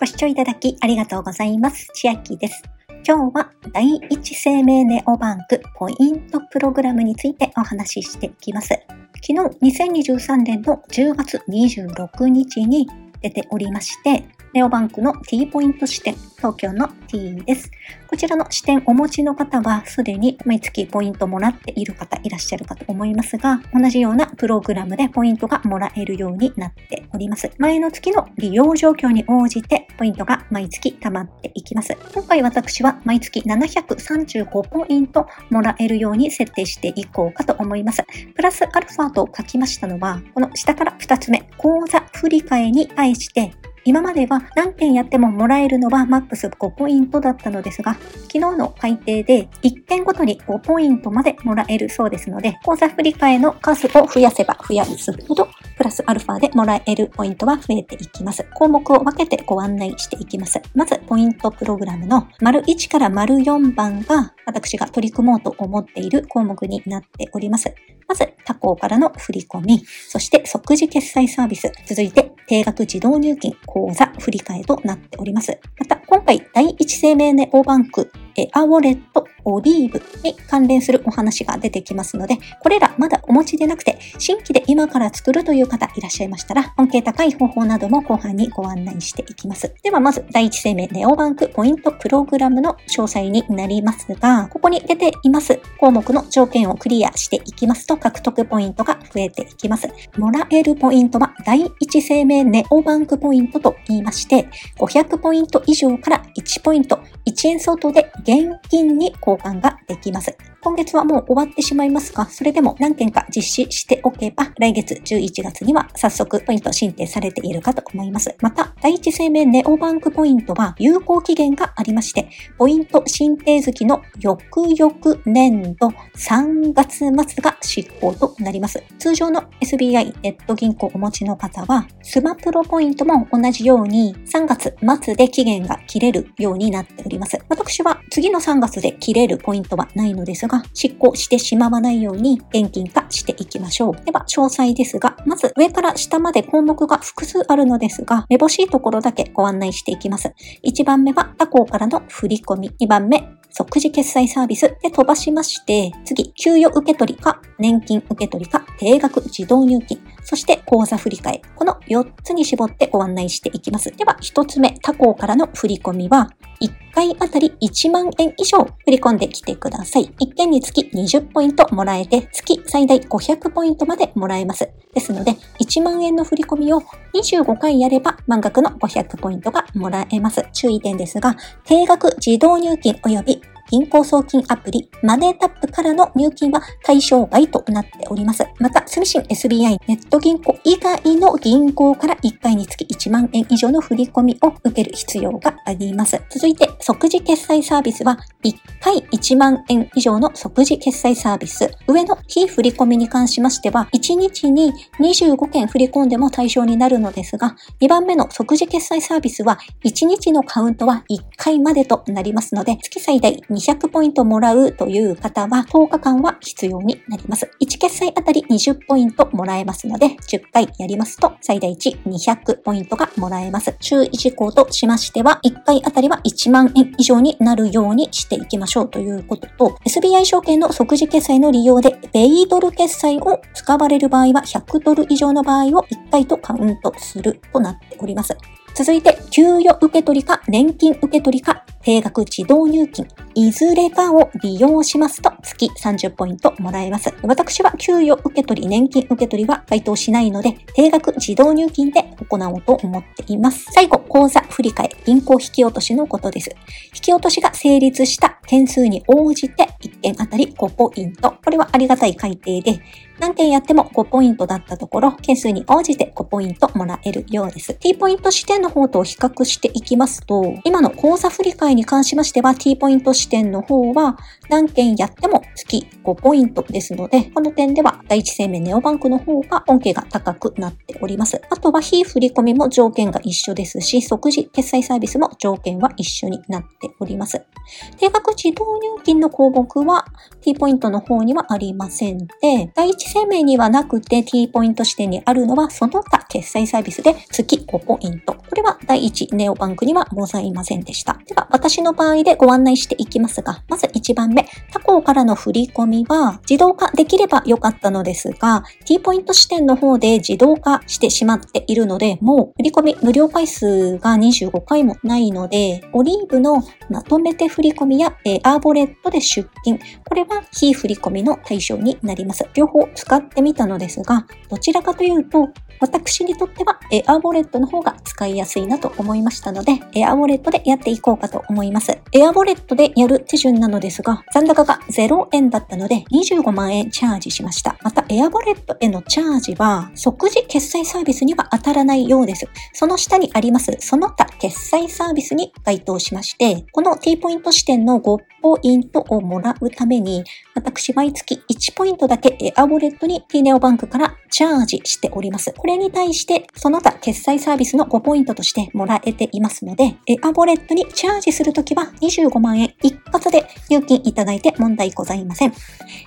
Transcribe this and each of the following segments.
ご視聴いただきありがとうございます。千秋です。今日は第一生命ネオバンクポイントプログラムについてお話ししていきます。昨日2023年の10月26日に出ておりまして、ネオバンクの T ポイント支店、東京の T です。こちらの支店お持ちの方は、すでに毎月ポイントもらっている方いらっしゃるかと思いますが、同じようなプログラムでポイントがもらえるようになっております。前の月の利用状況に応じて、ポイントが毎月貯まっていきます。今回私は毎月735ポイントもらえるように設定していこうかと思います。プラスアルファと書きましたのは、この下から2つ目、口座振替に対して今までは何件やってももらえるのはマックス5ポイントだったのですが、昨日の改定で1件ごとに5ポイントまでもらえるそうですので、口座振替の数を増やせば増やすほど、プラスアルファでもらえるポイントは増えていきます。項目を分けてご案内していきます。まず、ポイントプログラムの丸1から丸4番が私が取り組もうと思っている項目になっております。まず、他行からの振り込み、そして即時決済サービス、続いて定額自動入金、口座振り替えとなっております。また、今回、第一生命ネオバンク、エアウォレット、オリーブに関連するお話が出てきますので、これらまだお持ちでなくて、新規で今から作るという方いらっしゃいましたら、本形高い方法なども後半にご案内していきます。ではまず、第一生命ネオバンクポイントプログラムの詳細になりますが、ここに出ています項目の条件をクリアしていきますと、獲得ポイントが増えていきます。もらえるポイントは、第一生命ネオバンクポイントと言いまして、500ポイント以上から1ポイント、1円相当で現金に交換ができます。今月はもう終わってしまいますが、それでも何件か実施しておけば、来月11月には早速ポイント申請されているかと思います。また、第一生命ネオバンクポイントは有効期限がありまして、ポイント申請月の翌々年度3月末が執行となります。通常の SBI ネット銀行をお持ちの方は、スマプロポイントも同じように3月末で期限が切れるようになっております。私は次の3月で切れるポイントはないのですが、執行してしまわないように現金化していきましょう。では、詳細ですが、まず上から下まで項目が複数あるのですが、めぼしいところだけご案内していきます。1番目は他行からの振り込み。2番目、即時決済サービスで飛ばしまして、次、給与受け取りか、年金受け取りか、定額自動入金、そして口座振替。この4つに絞ってご案内していきます。では、1つ目、他行からの振り込みは、1回あたり1万円以上振り込んできてください。1件につき20ポイントもらえて、月最大500ポイントまでもらえます。ですので、1万円の振り込みを25回やれば満額の500ポイントがもらえます。注意点ですが、定額自動入金及び銀行送金アプリ、マネータップからの入金は対象外となっております。また、住信 SBI ネット銀行以外の銀行から1回につき1万円以上の振り込みを受ける必要があります。続いて、即時決済サービスは1回1万円以上の即時決済サービス。上の非振り込みに関しましては、1日に25件振り込んでも対象になるのですが、2番目の即時決済サービスは1日のカウントは1回までとなりますので、月最大200ポイントもらうという方は10日間は必要になります。1決済あたり20ポイントもらえますので、10回やりますと最大値200ポイントがもらえます。注意事項としましては、1回あたりは1万円以上になるようにしていきましょうということと、SBI 証券の即時決済の利用で、ベイドル決済を使われる場合は100ドル以上の場合を1回とカウントするとなっております。続いて、給与受け取りか年金受け取りか定額自動入金、いずれかを利用しますと月30ポイントもらえます。私は給与受け取り、年金受け取りは該当しないので、定額自動入金で行おうと思っています。最後、口座振替、銀行引き落としのことです。引き落としが成立した件数に応じて1件あたり5ポイント。これはありがたい改定で、何件やっても5ポイントだったところ、件数に応じて5ポイントもらえるようです。T ポイント視点の方と比較していきますと、今の口座振替に関しましては T ポイント視点の方は何件やっても月5ポイントですので、この点では第一生命ネオバンクの方が恩恵が高くなっております。あとは非振込も条件が一緒ですし、即時決済サービスも条件は一緒になっております。定額自動入金の項目は T ポイントの方にはありませんで、第一生命にはなくて T ポイント視点にあるのはその他決済サービスで月5ポイント。これは第一ネオバンクにはございませんでした。では、私の場合でご案内していきますが、まず1番目、他行からの振り込みは自動化できればよかったのですが、T ポイント視点の方で自動化してしまっているので、もう振り込み無料回数が25回もないので、オリーブのまとめて振り込みやエアーボレットで出金、これは非振り込みの対象になります。両方使ってみたのですが、どちらかというと、私にとってはエアウォレットの方が使いやすいなと思いましたので、エアウォレットでやっていこうかと思います。エアボレットでやる手順なのですが、残高が0円だったので25万円チャージしました。また、エアボレットへのチャージは即時決済サービスには当たらないようです。その下にありますその他決済サービスに該当しまして、この T ポイント視点の5ポイントをもらうために、私毎月1ポイントだけエアウォレットに T ネオバンクからチャージしております。これに対して、その他決済サービスの5ポイントとしてもらえていますので、エアウォレットにチャージするときは25万円一発で入金いただいて問題ございません。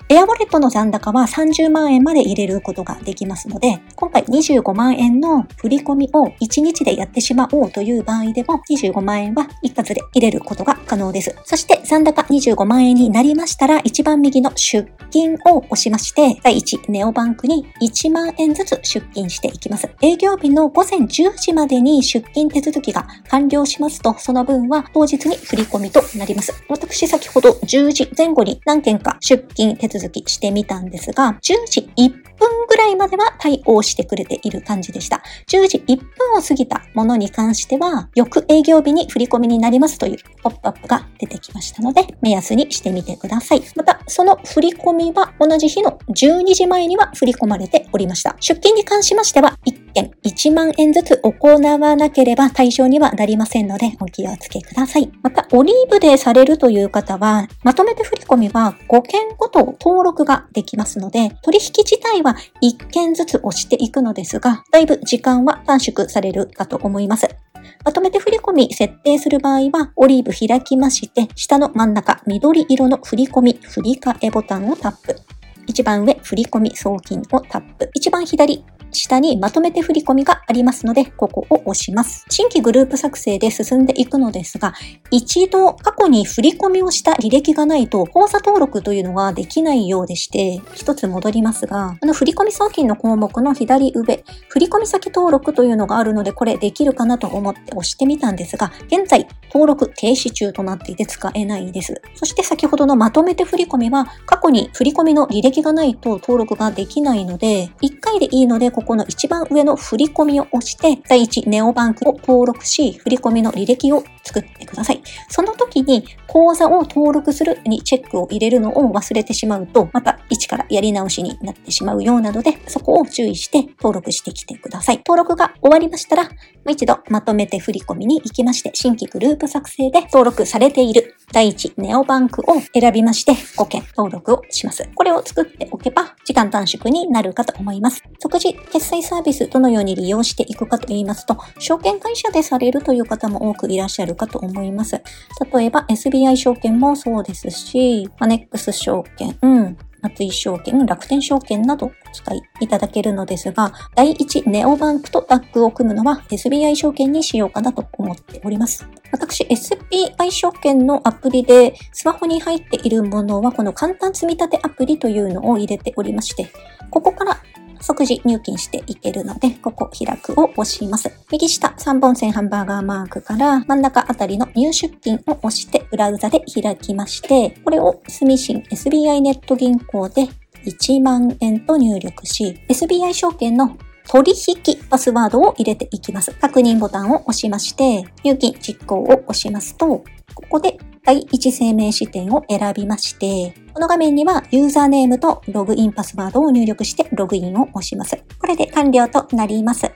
エアウォレットの残高は30万円まで入れることができますので、今回25万円の振り込みを1日でやってしまおうという場合でも25万円は一発で入れることが可能です。そして残高25万円になりましたら、一番右のの出金を押しまして、第1ネオバンクに1万円ずつ出金していきます。営業日の午前10時までに出金手続きが完了しますと、その分は当日に振り込みとなります。私先ほど10時前後に何件か出金手続きしてみたんですが、10時1分ぐらいまでは対応してくれている感じでした。10時1分を過ぎたものに関しては、翌営業日に振り込みになりますというポップアップが出てきましたので、目安にしてみてください。また、その振込は同じ日の12時前には振り込まれておりました。出金に関しましては、1件1万円ずつ行わなければ対象にはなりませんので、お気をつけください。また、オリーブでされるという方は、まとめて振り込みは5件ごと登録ができますので、取引自体は1件ずつ押していくのですが、だいぶ時間は短縮されるかと思います。まとめて振り込み設定する場合は、オリーブ開きまして、下の真ん中、緑色の振り込み、振り替えボタンをタップ。一番上、振り込み送金をタップ。一番左、下にまとめて振り込みがありますので、ここを押します。新規グループ作成で進んでいくのですが、一度過去に振り込みをした履歴がないと、口座登録というのができないようでして、一つ戻りますが、あの振込送金の項目の左上、振込先登録というのがあるので、これできるかなと思って押してみたんですが、現在登録停止中となっていて使えないです。そして先ほどのまとめて振り込みは、過去に振り込みの履歴がないと登録ができないので、1回でいいので、ここの一番上の振り込みを押して、第一ネオバンクを登録し、振り込みの履歴を作ってください。その時に口座を登録するにチェックを入れるのを忘れてしまうと、また一からやり直しになってしまうようなので、そこを注意して登録してきてください。登録が終わりましたら、もう一度まとめて振り込みに行きまして、新規グループ作成で登録されている第一ネオバンクを選びまして、5件登録をします。これを作っておけば、時間短縮になるかと思います。即時決済サービスどのように利用していくかと言いますと、証券会社でされるという方も多くいらっしゃるかと思います。例えば SBI 証券もそうですし、マネックス証券、うん、松井証券、楽天証券などお使いいただけるのですが、第一ネオバンクとタッグを組むのは SBI 証券にしようかなと思っております。私、SBI 証券のアプリでスマホに入っているものはこの簡単積み立てアプリというのを入れておりまして、ここから即時入金していけるので、ここ開くを押します。右下3本線ハンバーガーマークから真ん中あたりの入出金を押してブラウザで開きまして、これを住信 SBI ネット銀行で1万円と入力し、SBI 証券の取引パスワードを入れていきます。確認ボタンを押しまして、入金実行を押しますと、ここで第一生命視点を選びまして、この画面にはユーザーネームとログインパスワードを入力してログインを押します。これで完了となります。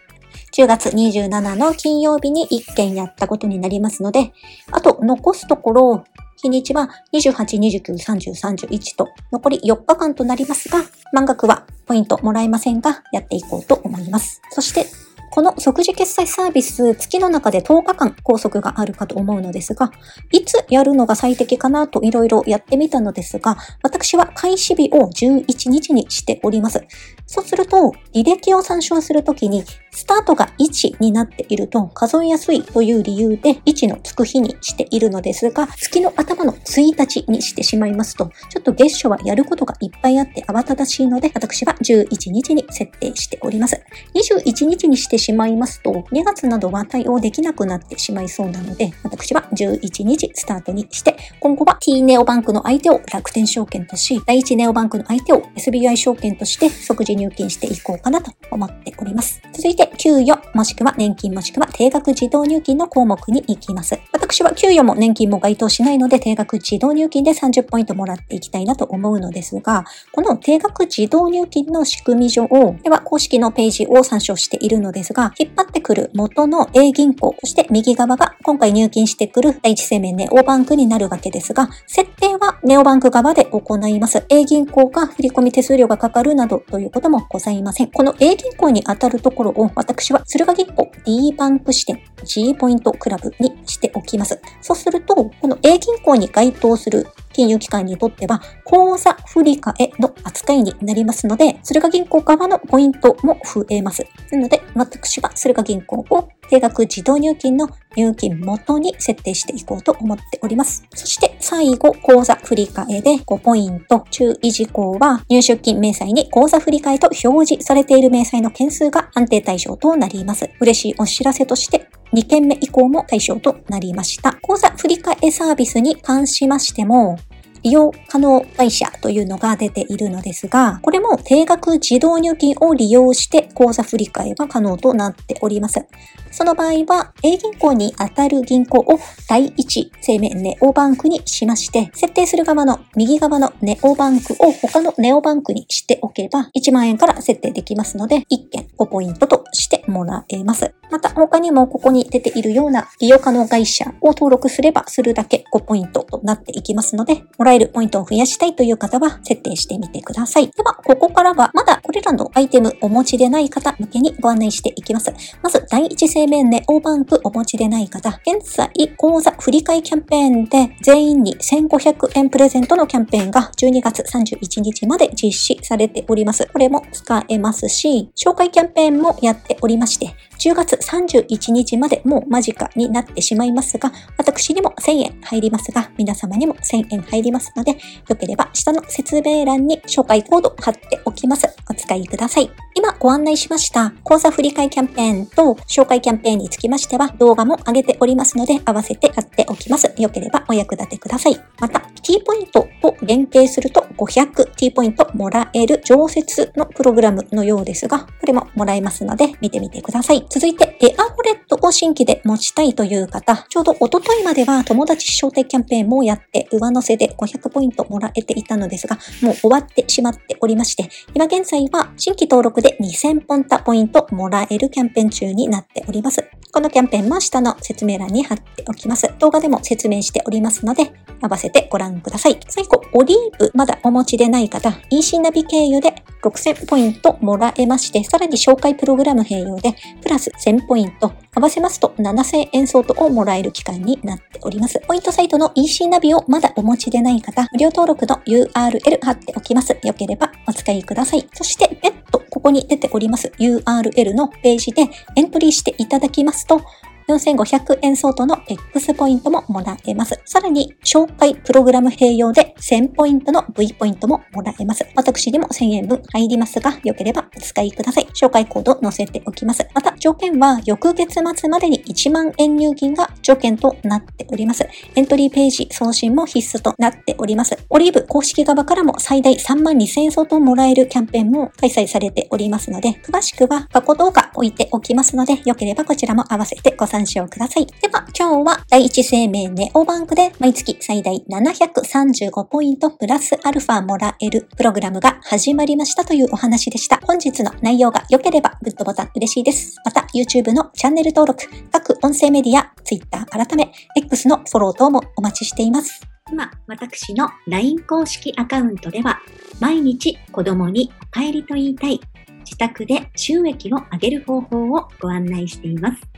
10月27の金曜日に1件やったことになりますので、あと残すところ、日にちは28、29、30、31と残り4日間となりますが、満額はポイントもらえませんが、やっていこうと思います。そして、この即時決済サービス、月の中で10日間拘束があるかと思うのですが、いつやるのが最適かなといろいろやってみたのですが、私は開始日を11日にしております。そうすると、履歴を参照するときに、スタートが1になっていると数えやすいという理由で1のつく日にしているのですが、月の頭の1日にしてしまいますと、ちょっと月初はやることがいっぱいあって慌ただしいので、私は11日に設定しております。21日にしてしまいますと、2月などは対応できなくなってしまいそうなので、私は11日スタートにして、今後は T ネオバンクの相手を楽天証券とし、第1ネオバンクの相手を SBI 証券として即時入金していこうかなと思っております。続いて、給与、もしくは年金もしくは定額自動入金の項目に行きます。私は給与も年金も該当しないので、定額自動入金で30ポイントもらっていきたいなと思うのですが、この定額自動入金の仕組み上、では公式のページを参照しているのですが、引っ張ってくる元の A 銀行、そして右側が今回入金してくる第一生命ネオバンクになるわけですが、設定はネオバンク側で行います。A 銀行が振込手数料がかかるなどということもございません。この A 銀行に当たるところを私は駿河銀行 D バンク支店 G ポイントクラブにしておきます。そうすると、この A 銀行に該当する金融機関にとっては、口座振替の扱いになりますので、駿河銀行側のポイントも増えます。なので、私は駿河銀行を定額自動入金の入金元に設定していこうと思っております。そして最後、口座振替で5ポイント。注意事項は、入出金明細に口座振替と表示されている明細の件数が安定対象となります。嬉しいお知らせとして、2件目以降も対象となりました。口座振替サービスに関しましても、利用可能会社というのが出ているのですが、これも定額自動入金を利用して口座振替が可能となっております。その場合は、A 銀行に当たる銀行を第一生命ネオバンクにしまして、設定する側の右側のネオバンクを他のネオバンクにしておけば、1万円から設定できますので、1件5ポイントとしてもらえます。また、他にもここに出ているような利用可能会社を登録すれば、するだけ5ポイントとなっていきますので、もらえるポイントを増やしたいという方は設定してみてください。では、ここからはまだこれらのアイテムお持ちでない方向けにご案内していきます。まず、第一生命ネオバンクお持ちでない方、現在、口座振替キャンペーンで全員に1500円プレゼントのキャンペーンが12月31日まで実施されております。これも使えますし、紹介キャンペーンもやっておりまして、10月31日までもう間近になってしまいますが、私にも1000円入りますが、皆様にも1000円入りますますので、よければ下の説明欄に紹介コード貼っておきます。お使いください。今ご案内しました講座振り替えキャンペーンと紹介キャンペーンにつきましては動画も上げておりますので合わせて貼っておきます。よければお役立てください。また、T ポイントと連携すると 500T ポイントもらえる常設のプログラムのようですが、これももらえますので見てみてください。続いて、エアホレットを新規で持ちたいという方、ちょうどおとといまでは友達招待キャンペーンもやって上乗せで500ポイントもらえていたのですが、もう終わってしまっておりまして、今現在は新規登録で2000ポンタポイントもらえるキャンペーン中になっております。このキャンペーンも下の説明欄に貼っておきます。動画でも説明しておりますので、合わせてご覧ください。最後、オリーブまだお持ちでない方、EC ナビ経由で6000ポイントもらえまして、さらに紹介プログラム併用で、プラス1000ポイント、合わせますと7000円相当をもらえる期間になっております。ポイントサイトの EC ナビをまだお持ちでない方、無料登録の URL 貼っておきます。よければお使いください。そして、別途ここに出ております URL のページでエントリーしていただきますと、4500円相当の X ポイントももらえます。さらに、紹介プログラム併用で1000ポイントの V ポイントももらえます。私にも1000円分入りますが、よければお使いください。紹介コード載せておきます。また、条件は翌月末までに1万円入金が条件となっております。エントリーページ送信も必須となっております。オリーブ公式側からも最大3万2000円相当もらえるキャンペーンも開催されておりますので、詳しくは過去動画置いておきますので、よければこちらも合わせてご参照ください。では、今日は第一生命ネオバンクで毎月最大735ポイントプラスアルファもらえるプログラムが始まりましたというお話でした。本日の内容が良ければグッドボタン嬉しいです。また、YouTube のチャンネル登録、各音声メディア、Twitter 改め、X のフォロー等もお待ちしています。今、私の LINE 公式アカウントでは、毎日子供にお帰りと言いたい自宅で収益を上げる方法をご案内しています。